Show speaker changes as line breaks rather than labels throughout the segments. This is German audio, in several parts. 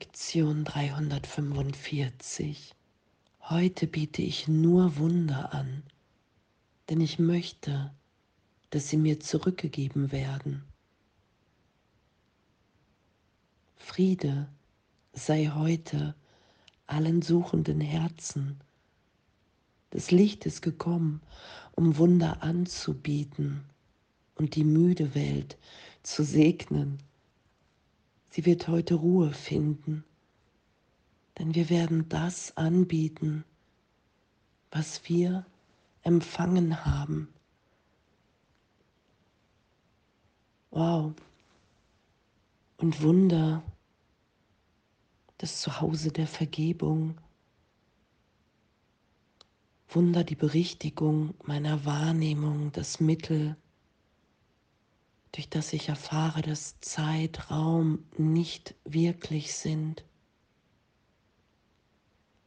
Lektion 345. Heute biete ich nur Wunder an, denn ich möchte, dass sie mir zurückgegeben werden. Friede sei heute allen suchenden Herzen. Das Licht ist gekommen, um Wunder anzubieten und die müde Welt zu segnen Sie wird heute Ruhe finden, denn wir werden das anbieten, was wir empfangen haben. Wow. Und Wunder, das Zuhause der Vergebung. Wunder, die Berichtigung meiner Wahrnehmung, das Mittel, durch das ich erfahre, dass Zeit, Raum nicht wirklich sind.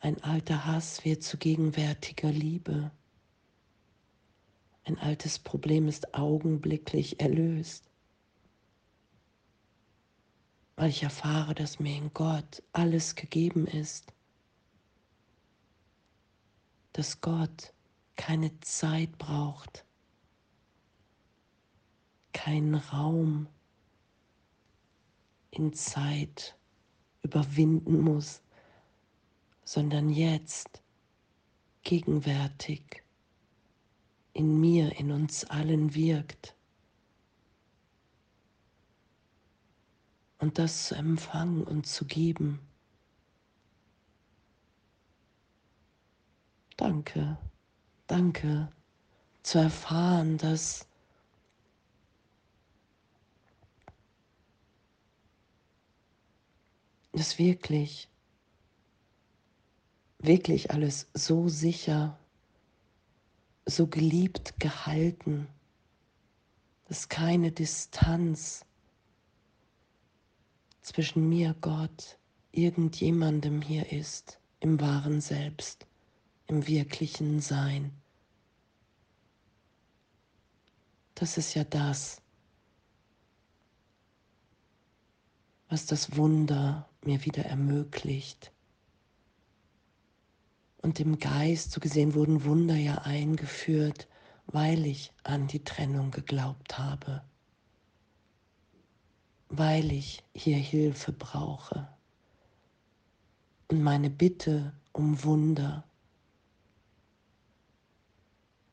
Ein alter Hass wird zu gegenwärtiger Liebe. Ein altes Problem ist augenblicklich erlöst, weil ich erfahre, dass mir in Gott alles gegeben ist, dass Gott keine Zeit braucht keinen Raum in Zeit überwinden muss, sondern jetzt, gegenwärtig, in mir, in uns allen wirkt. Und das zu empfangen und zu geben. Danke, danke, zu erfahren, dass ist wirklich, wirklich alles so sicher, so geliebt gehalten, dass keine Distanz zwischen mir, Gott, irgendjemandem hier ist, im wahren Selbst, im wirklichen Sein. Das ist ja das, was das Wunder mir wieder ermöglicht. Und im Geist, so gesehen, wurden Wunder ja eingeführt, weil ich an die Trennung geglaubt habe, weil ich hier Hilfe brauche. Und meine Bitte um Wunder,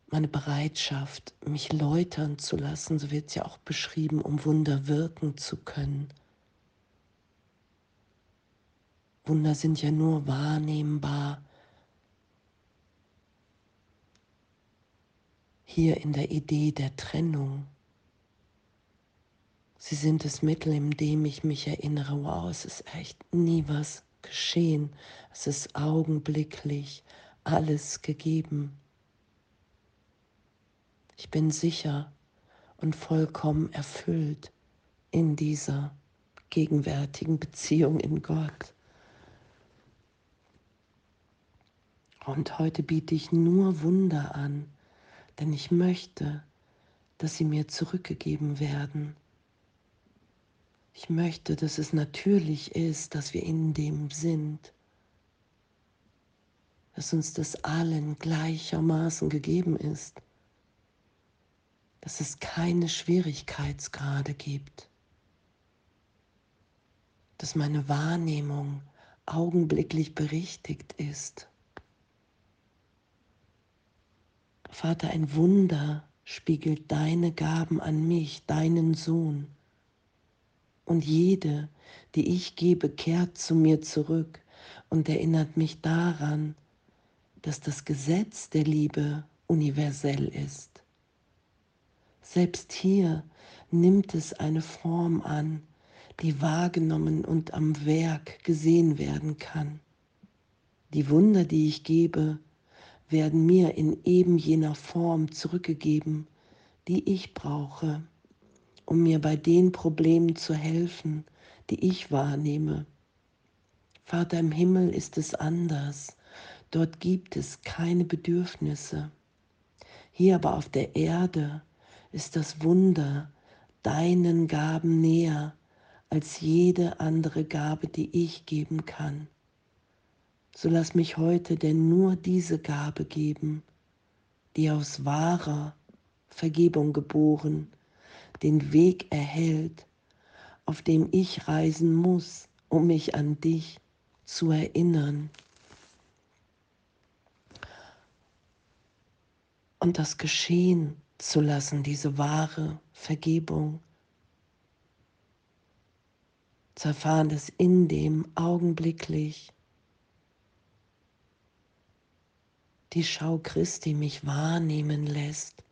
meine Bereitschaft, mich läutern zu lassen, so wird es ja auch beschrieben, um Wunder wirken zu können, Wunder sind ja nur wahrnehmbar hier in der Idee der Trennung. Sie sind das Mittel, in dem ich mich erinnere, wow, es ist echt nie was geschehen. Es ist augenblicklich alles gegeben. Ich bin sicher und vollkommen erfüllt in dieser gegenwärtigen Beziehung in Gott. Und heute biete ich nur Wunder an, denn ich möchte, dass sie mir zurückgegeben werden. Ich möchte, dass es natürlich ist, dass wir in dem sind, dass uns das allen gleichermaßen gegeben ist, dass es keine Schwierigkeitsgrade gibt, dass meine Wahrnehmung augenblicklich berichtigt ist Vater, ein Wunder spiegelt deine Gaben an mich, deinen Sohn. Und jede, die ich gebe, kehrt zu mir zurück und erinnert mich daran, dass das Gesetz der Liebe universell ist. Selbst hier nimmt es eine Form an, die wahrgenommen und am Werk gesehen werden kann. Die Wunder, die ich gebe, werden mir in eben jener Form zurückgegeben, die ich brauche, um mir bei den Problemen zu helfen, die ich wahrnehme. Vater im Himmel ist es anders. Dort gibt es keine Bedürfnisse. Hier aber auf der Erde ist das Wunder deinen Gaben näher als jede andere Gabe, die ich geben kann. So lass mich heute denn nur diese Gabe geben, die aus wahrer Vergebung geboren, den Weg erhält, auf dem ich reisen muss, um mich an dich zu erinnern. Und das geschehen zu lassen, diese wahre Vergebung. Zu erfahren, dass in dem augenblicklich die Schau Christi mich wahrnehmen lässt,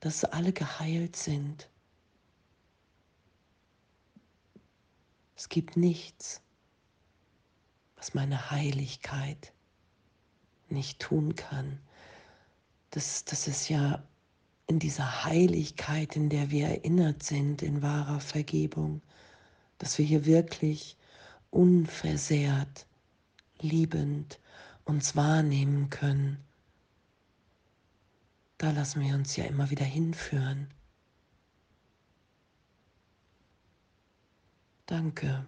dass alle geheilt sind. Es gibt nichts, was meine Heiligkeit nicht tun kann. Das, das ist ja in dieser Heiligkeit, in der wir erinnert sind, in wahrer Vergebung, dass wir hier wirklich unversehrt, liebend uns wahrnehmen können. Da lassen wir uns ja immer wieder hinführen. Danke.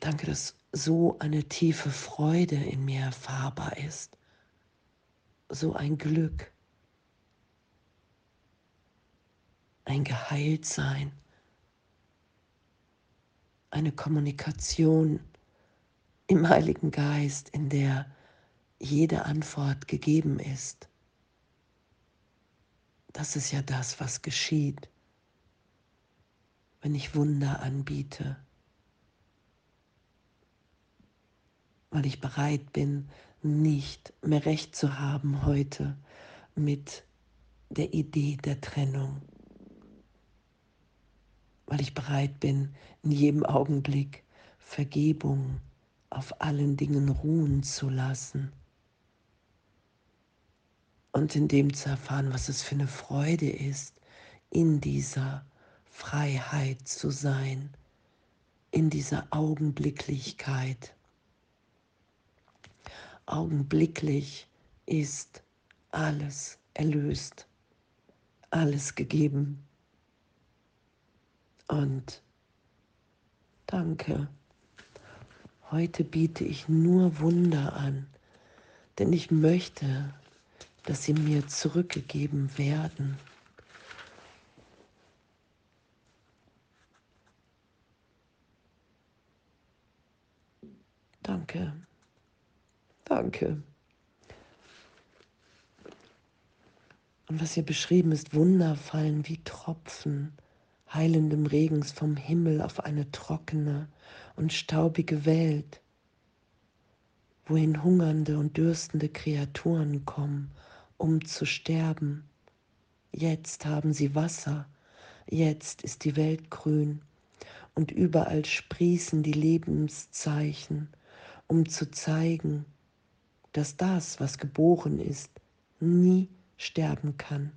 Danke, dass so eine tiefe Freude in mir erfahrbar ist. So ein Glück. ein Geheiltsein, eine Kommunikation im Heiligen Geist, in der jede Antwort gegeben ist. Das ist ja das, was geschieht, wenn ich Wunder anbiete, weil ich bereit bin, nicht mehr recht zu haben heute mit der Idee der Trennung weil ich bereit bin, in jedem Augenblick Vergebung auf allen Dingen ruhen zu lassen und in dem zu erfahren, was es für eine Freude ist, in dieser Freiheit zu sein, in dieser Augenblicklichkeit. Augenblicklich ist alles erlöst, alles gegeben. Und danke. Heute biete ich nur Wunder an, denn ich möchte, dass sie mir zurückgegeben werden. Danke. Danke. Und was hier beschrieben ist, Wunder fallen wie Tropfen heilendem Regens vom Himmel auf eine trockene und staubige Welt, wohin hungernde und dürstende Kreaturen kommen, um zu sterben. Jetzt haben sie Wasser, jetzt ist die Welt grün und überall sprießen die Lebenszeichen, um zu zeigen, dass das, was geboren ist, nie sterben kann.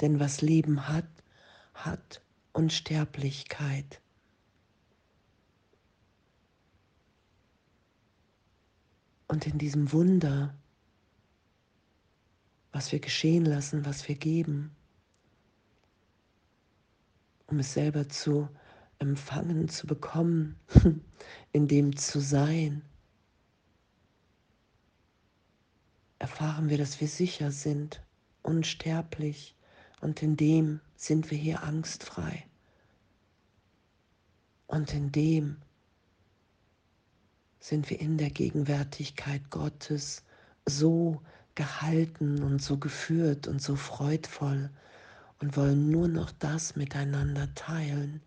Denn was Leben hat, hat Unsterblichkeit. Und in diesem Wunder, was wir geschehen lassen, was wir geben, um es selber zu empfangen, zu bekommen, in dem zu sein, erfahren wir, dass wir sicher sind, unsterblich und in dem sind wir hier angstfrei. Und in dem sind wir in der Gegenwärtigkeit Gottes so gehalten und so geführt und so freudvoll und wollen nur noch das miteinander teilen,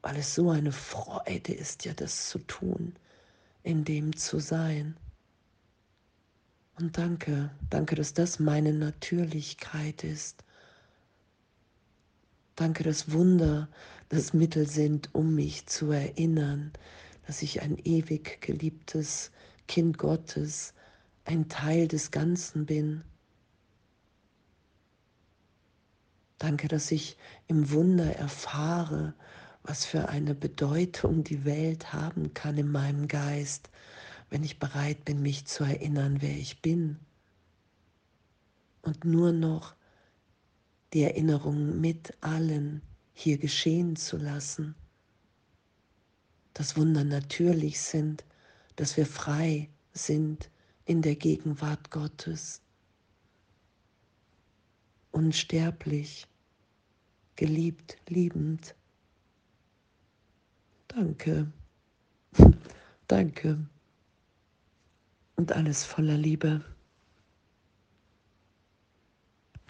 weil es so eine Freude ist, ja das zu tun, in dem zu sein. Und danke, danke, dass das meine Natürlichkeit ist Danke, dass Wunder das Mittel sind, um mich zu erinnern, dass ich ein ewig geliebtes Kind Gottes, ein Teil des Ganzen bin. Danke, dass ich im Wunder erfahre, was für eine Bedeutung die Welt haben kann in meinem Geist, wenn ich bereit bin, mich zu erinnern, wer ich bin. Und nur noch die Erinnerung mit allen hier geschehen zu lassen. Dass Wunder natürlich sind, dass wir frei sind in der Gegenwart Gottes. Unsterblich, geliebt, liebend. Danke, danke und alles voller Liebe.